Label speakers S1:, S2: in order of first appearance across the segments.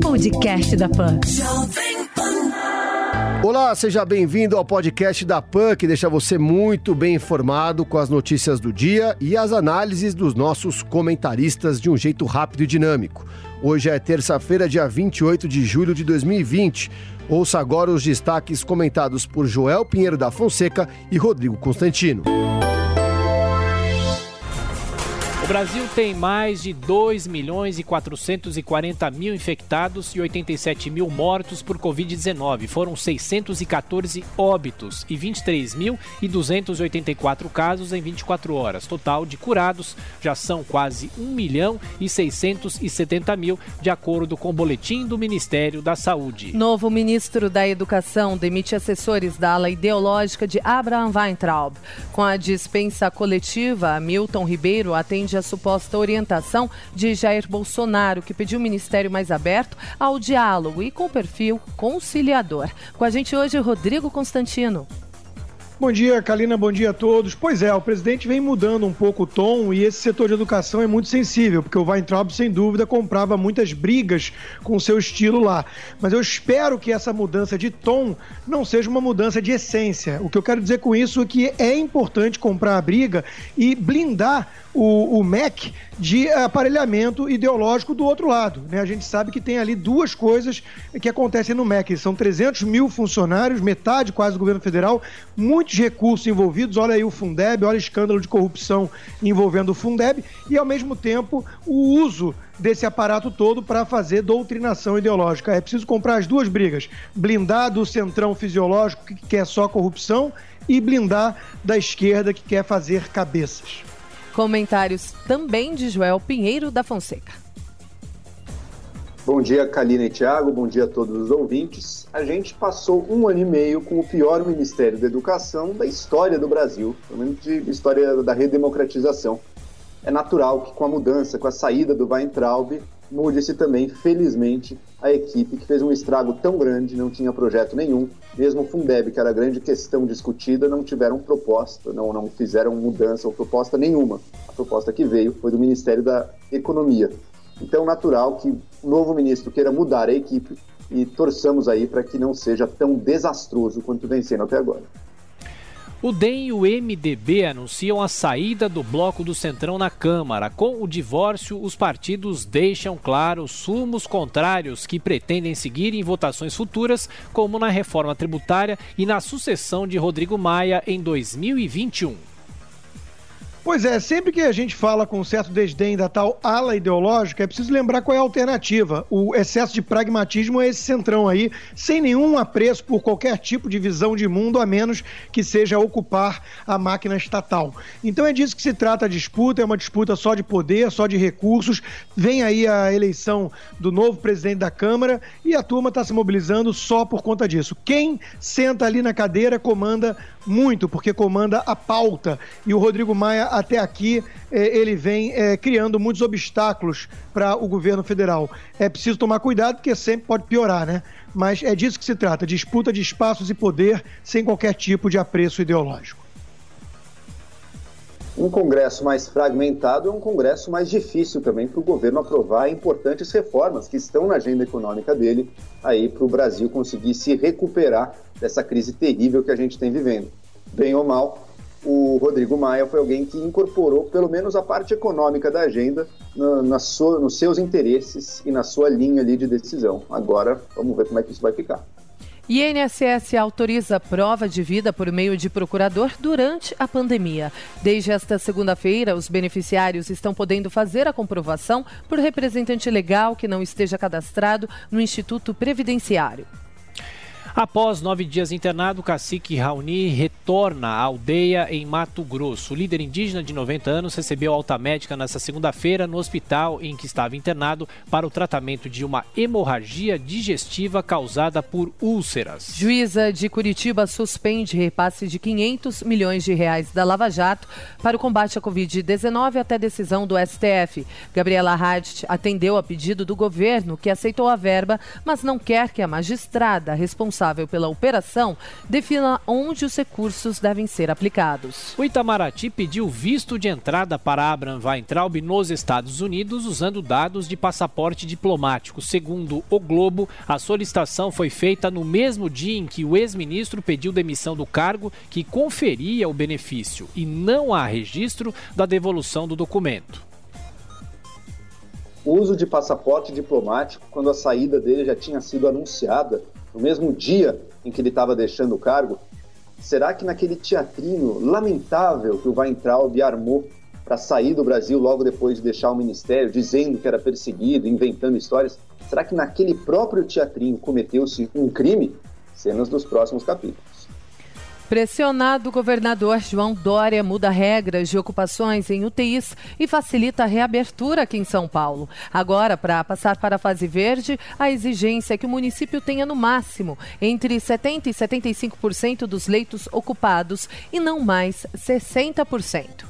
S1: Podcast da Pan.
S2: Olá, seja bem-vindo ao podcast da PAN, que deixa você muito bem informado com as notícias do dia e as análises dos nossos comentaristas de um jeito rápido e dinâmico. Hoje é terça-feira, dia 28 de julho de 2020. Ouça agora os destaques comentados por Joel Pinheiro da Fonseca e Rodrigo Constantino.
S3: Brasil tem mais de 2 milhões e 440 mil infectados e 87 mil mortos por Covid-19. Foram 614 óbitos e 23.284 casos em 24 horas. Total de curados já são quase 1 milhão e 670 mil, de acordo com o boletim do Ministério da Saúde.
S4: Novo ministro da Educação demite assessores da ala ideológica de Abraham Weintraub. Com a dispensa coletiva, Milton Ribeiro atende a suposta orientação de Jair Bolsonaro, que pediu um ministério mais aberto ao diálogo e com perfil conciliador. Com a gente hoje, Rodrigo Constantino.
S5: Bom dia, Kalina, bom dia a todos. Pois é, o presidente vem mudando um pouco o tom e esse setor de educação é muito sensível, porque o Weintraub, sem dúvida, comprava muitas brigas com o seu estilo lá. Mas eu espero que essa mudança de tom não seja uma mudança de essência. O que eu quero dizer com isso é que é importante comprar a briga e blindar o, o MEC de aparelhamento ideológico do outro lado. Né? A gente sabe que tem ali duas coisas que acontecem no MEC. São 300 mil funcionários, metade quase do governo federal, muitos recursos envolvidos. Olha aí o Fundeb, olha o escândalo de corrupção envolvendo o Fundeb e, ao mesmo tempo, o uso desse aparato todo para fazer doutrinação ideológica. É preciso comprar as duas brigas: blindar do centrão fisiológico que quer só corrupção e blindar da esquerda que quer fazer cabeças.
S4: Comentários também de Joel Pinheiro da Fonseca.
S6: Bom dia, Kalina e Tiago, bom dia a todos os ouvintes. A gente passou um ano e meio com o pior Ministério da Educação da história do Brasil, pelo menos de história da redemocratização. É natural que com a mudança, com a saída do Weintraub, mude-se também, felizmente, a equipe que fez um estrago tão grande, não tinha projeto nenhum. Mesmo o Fundeb, que era a grande questão discutida, não tiveram proposta, não, não fizeram mudança ou proposta nenhuma. A proposta que veio foi do Ministério da Economia. Então, natural que o novo ministro queira mudar a equipe e torçamos aí para que não seja tão desastroso quanto vem sendo até agora.
S3: O DEM e o MDB anunciam a saída do bloco do Centrão na Câmara. Com o divórcio, os partidos deixam claro sumos contrários que pretendem seguir em votações futuras, como na reforma tributária e na sucessão de Rodrigo Maia em 2021.
S5: Pois é, sempre que a gente fala com certo desdém da tal ala ideológica, é preciso lembrar qual é a alternativa. O excesso de pragmatismo é esse centrão aí, sem nenhum apreço por qualquer tipo de visão de mundo, a menos que seja ocupar a máquina estatal. Então é disso que se trata a disputa, é uma disputa só de poder, só de recursos. Vem aí a eleição do novo presidente da Câmara e a turma está se mobilizando só por conta disso. Quem senta ali na cadeira comanda muito, porque comanda a pauta. E o Rodrigo Maia até aqui eh, ele vem eh, criando muitos obstáculos para o governo federal. É preciso tomar cuidado porque sempre pode piorar, né? Mas é disso que se trata: disputa de espaços e poder sem qualquer tipo de apreço ideológico.
S6: Um Congresso mais fragmentado é um Congresso mais difícil também para o governo aprovar importantes reformas que estão na agenda econômica dele, aí para o Brasil conseguir se recuperar dessa crise terrível que a gente tem vivendo. Bem ou mal, o Rodrigo Maia foi alguém que incorporou pelo menos a parte econômica da agenda na, na sua, nos seus interesses e na sua linha ali de decisão. Agora, vamos ver como é que isso vai ficar.
S4: INSS autoriza prova de vida por meio de procurador durante a pandemia. Desde esta segunda-feira, os beneficiários estão podendo fazer a comprovação por representante legal que não esteja cadastrado no Instituto Previdenciário.
S3: Após nove dias internado, o cacique Raoni retorna à aldeia em Mato Grosso. O líder indígena de 90 anos recebeu alta médica nesta segunda-feira no hospital em que estava internado para o tratamento de uma hemorragia digestiva causada por úlceras.
S4: Juíza de Curitiba suspende repasse de 500 milhões de reais da Lava Jato para o combate à Covid-19 até decisão do STF. Gabriela Hadt atendeu a pedido do governo, que aceitou a verba, mas não quer que a magistrada responsável responsável pela operação defina onde os recursos devem ser aplicados.
S3: O Itamaraty pediu visto de entrada para Abraham Weintraub nos Estados Unidos usando dados de passaporte diplomático. Segundo o Globo, a solicitação foi feita no mesmo dia em que o ex-ministro pediu demissão do cargo que conferia o benefício e não há registro da devolução do documento
S6: uso de passaporte diplomático quando a saída dele já tinha sido anunciada, no mesmo dia em que ele estava deixando o cargo? Será que naquele teatrinho lamentável que o Weintraub armou para sair do Brasil logo depois de deixar o ministério, dizendo que era perseguido, inventando histórias, será que naquele próprio teatrinho cometeu-se um crime? Cenas dos próximos capítulos.
S4: Pressionado, o governador João Dória muda regras de ocupações em UTIs e facilita a reabertura aqui em São Paulo. Agora, para passar para a fase verde, a exigência é que o município tenha no máximo entre 70% e 75% dos leitos ocupados e não mais 60%.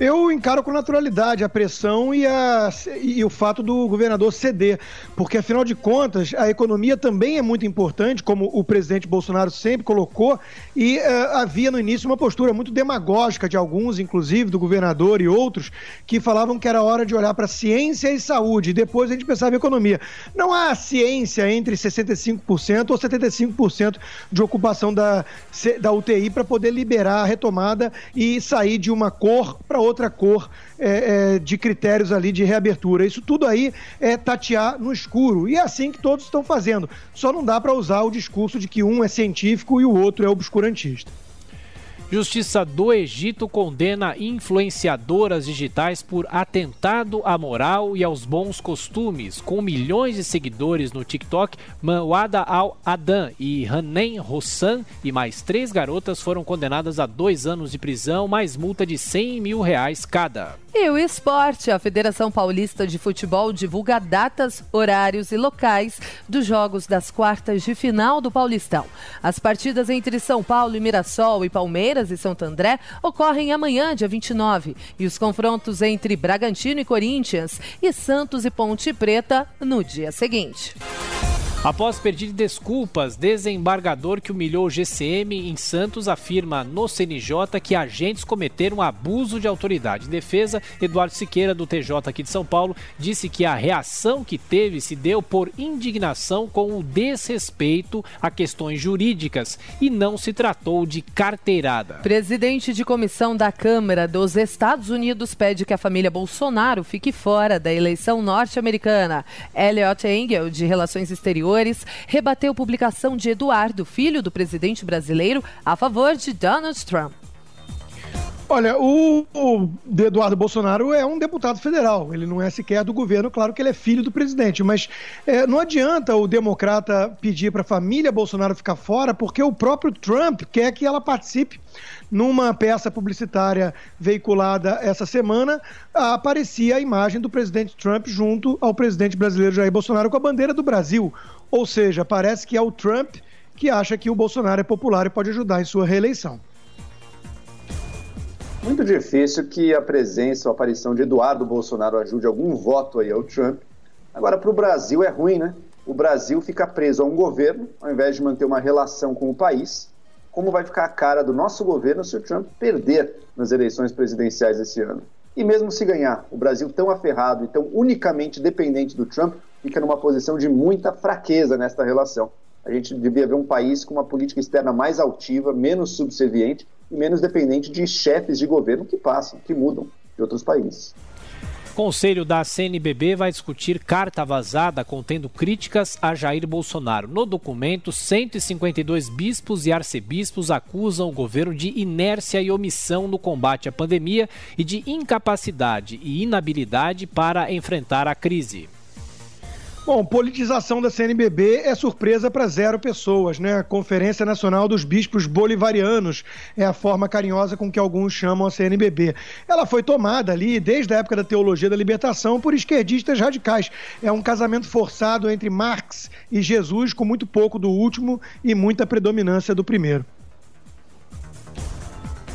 S5: Eu encaro com naturalidade a pressão e, a, e, o fato do governador ceder, porque afinal de contas a economia também é muito importante, como o presidente Bolsonaro sempre colocou, e uh, havia no início uma postura muito demagógica de alguns, inclusive do governador e outros, que falavam que era hora de olhar para ciência e saúde, e depois a gente pensava em economia. Não há ciência entre 65% ou 75% de ocupação da, da UTI para poder liberar a retomada e sair de uma cor para outra cor é, é, de critérios ali de reabertura. Isso tudo aí é tatear no escuro. E é assim que todos estão fazendo. Só não dá para usar o discurso de que um é científico e o outro é obscurantista.
S3: Justiça do Egito condena influenciadoras digitais por atentado à moral e aos bons costumes. Com milhões de seguidores no TikTok, Manwada Al-Adan e Hanem Hossan e mais três garotas foram condenadas a dois anos de prisão, mais multa de 100 mil reais cada.
S4: E o esporte, a Federação Paulista de Futebol divulga datas, horários e locais dos jogos das quartas de final do Paulistão. As partidas entre São Paulo e Mirassol e Palmeiras e Santo André ocorrem amanhã, dia 29, e os confrontos entre Bragantino e Corinthians e Santos e Ponte Preta no dia seguinte.
S3: Após pedir desculpas, desembargador que humilhou o GCM em Santos afirma no CNJ que agentes cometeram abuso de autoridade. Em defesa, Eduardo Siqueira, do TJ aqui de São Paulo, disse que a reação que teve se deu por indignação com o desrespeito a questões jurídicas e não se tratou de carteirada.
S4: Presidente de comissão da Câmara dos Estados Unidos pede que a família Bolsonaro fique fora da eleição norte-americana. Elliot Engel, de Relações Exteriores, rebateu publicação de Eduardo, filho do presidente brasileiro, a favor de Donald Trump.
S5: Olha, o, Eduardo Bolsonaro é um deputado federal, ele não é sequer do governo, claro que ele é filho do presidente, mas é, não adianta o democrata pedir para a família Bolsonaro ficar fora, porque o próprio Trump quer que ela participe. Numa peça publicitária veiculada essa semana, aparecia a imagem do presidente Trump junto ao presidente brasileiro Jair Bolsonaro com a bandeira do Brasil. Ou seja, parece que é o Trump que acha que o Bolsonaro é popular e pode ajudar em sua reeleição.
S6: Muito difícil que a presença a aparição de Eduardo Bolsonaro ajude algum voto aí ao Trump. Agora, para o Brasil é ruim, né? O Brasil fica preso a um governo, ao invés de manter uma relação com o país. Como vai ficar a cara do nosso governo se o Trump perder nas eleições presidenciais esse ano? E mesmo se ganhar, o Brasil tão aferrado e tão unicamente dependente do Trump fica numa posição de muita fraqueza nesta relação. A gente devia ver um país com uma política externa mais altiva, menos subserviente e menos dependente de chefes de governo que passam, que mudam de outros países.
S3: Conselho da CNBB vai discutir carta vazada contendo críticas a Jair Bolsonaro. No documento, 152 bispos e arcebispos acusam o governo de inércia e omissão no combate à pandemia e de incapacidade e inabilidade para enfrentar a crise.
S5: Bom, politização da CNBB é surpresa para zero pessoas, né? Conferência Nacional dos Bispos Bolivarianos é a forma carinhosa com que alguns chamam a CNBB. Ela foi tomada ali desde a época da teologia da libertação por esquerdistas radicais. É um casamento forçado entre Marx e Jesus, com muito pouco do último e muita predominância do primeiro.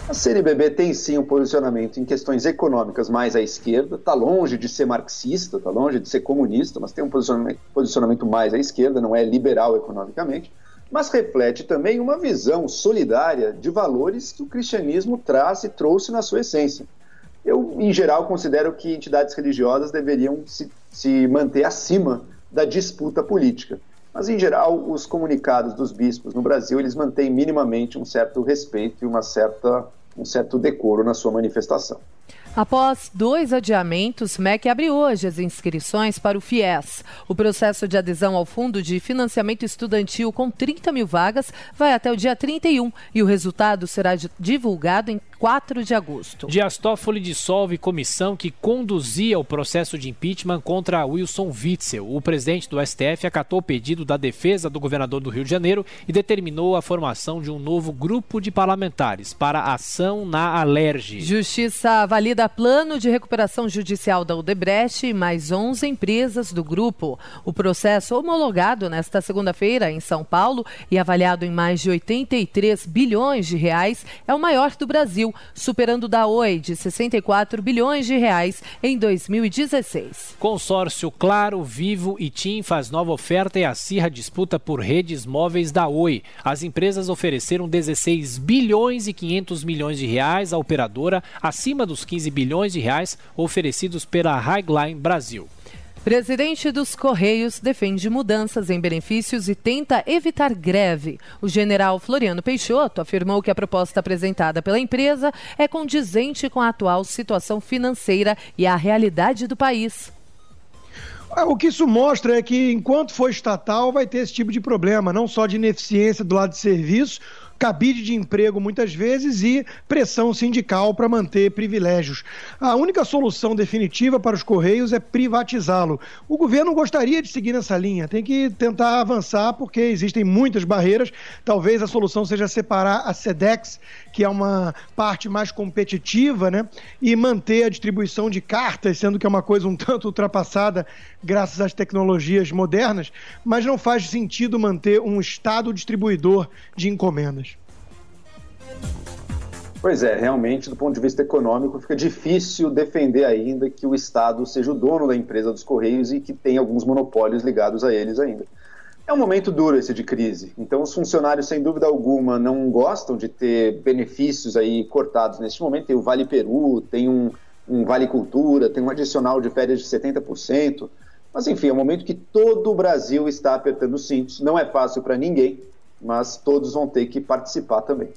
S6: A CNBB tem sim um posicionamento em questões econômicas mais à esquerda, está longe de ser marxista, está longe de ser comunista, mas tem um posicionamento, mais à esquerda, não é liberal economicamente, mas reflete também uma visão solidária de valores que o cristianismo traz e trouxe na sua essência. Eu, em geral, considero que entidades religiosas deveriam se, se manter acima da disputa política. Mas, em geral, os comunicados dos bispos no Brasil, eles mantêm minimamente um certo respeito e uma certa, um certo decoro na sua manifestação.
S4: Após dois adiamentos, MEC abre hoje as inscrições para o FIES. O processo de adesão ao Fundo de Financiamento Estudantil com 30 mil vagas vai até o dia 31 e o resultado será divulgado em 4 de agosto.
S3: Dias Toffoli dissolve comissão que conduzia o processo de impeachment contra Wilson Witzel. O presidente do STF acatou o pedido da defesa do governador do Rio de Janeiro e determinou a formação de um novo grupo de parlamentares para ação na Alerge.
S4: Justiça valida plano de recuperação judicial da Odebrecht e mais 11 empresas do grupo. O processo homologado nesta segunda-feira em São Paulo e avaliado em mais de 83 bilhões de reais é o maior do Brasil Brasil, superando da Oi de 64 bilhões de reais em 2016.
S3: Consórcio Claro, Vivo e TIM faz nova oferta e acirra disputa por redes móveis da Oi. As empresas ofereceram 16 bilhões e 500 milhões de reais à operadora, acima dos 15 bilhões de reais oferecidos pela Highline Brasil.
S4: Presidente dos Correios defende mudanças em benefícios e tenta evitar greve. O general Floriano Peixoto afirmou que a proposta apresentada pela empresa é condizente com a atual situação financeira e a realidade do país.
S5: É, o que isso mostra é que, enquanto for estatal, vai ter esse tipo de problema, não só de ineficiência do lado de serviço, cabide de emprego muitas vezes e pressão sindical para manter privilégios. A única solução definitiva para os Correios é privatizá-lo. O governo gostaria de seguir nessa linha, tem que tentar avançar porque existem muitas barreiras. Talvez a solução seja separar a SEDEX, que é uma parte mais competitiva, né, e manter a distribuição de cartas, sendo que é uma coisa um tanto ultrapassada graças às tecnologias modernas, mas não faz sentido manter um Estado distribuidor de encomendas.
S6: Pois é, realmente, do ponto de vista econômico, fica difícil defender ainda que o Estado seja o dono da empresa dos Correios e que tem alguns monopólios ligados a eles ainda. É um momento duro esse de crise, então os funcionários, sem dúvida alguma, não gostam de ter benefícios aí cortados neste momento. Tem o Vale Peru, tem um, um Vale Cultura, tem um adicional de férias de 70%. Mas, enfim, é um momento que todo o Brasil está apertando os cintos. Não é fácil para ninguém, mas todos vão ter que participar também.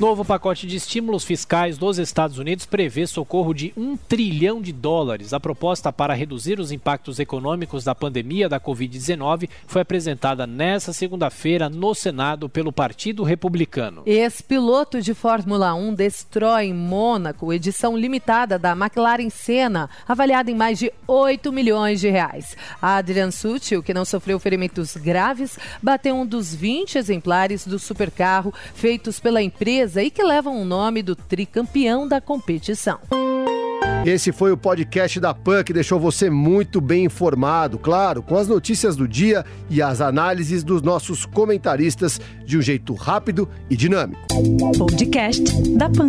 S3: Novo pacote de estímulos fiscais dos Estados Unidos prevê socorro de um trilhão de dólares. A proposta para reduzir os impactos econômicos da pandemia da Covid-19 foi apresentada nesta segunda-feira no Senado pelo Partido Republicano.
S4: Ex-piloto de Fórmula 1 destrói Mônaco edição limitada da McLaren Senna, avaliada em mais de 8 milhões de reais. Adrian Sutil, que não sofreu ferimentos graves, bateu um dos 20 exemplares do supercarro feitos pela empresa e que levam o nome do tricampeão da competição.
S2: Esse foi o podcast da PAN que deixou você muito bem informado, claro, com as notícias do dia e as análises dos nossos comentaristas de um jeito rápido e dinâmico.
S1: Podcast da PAN.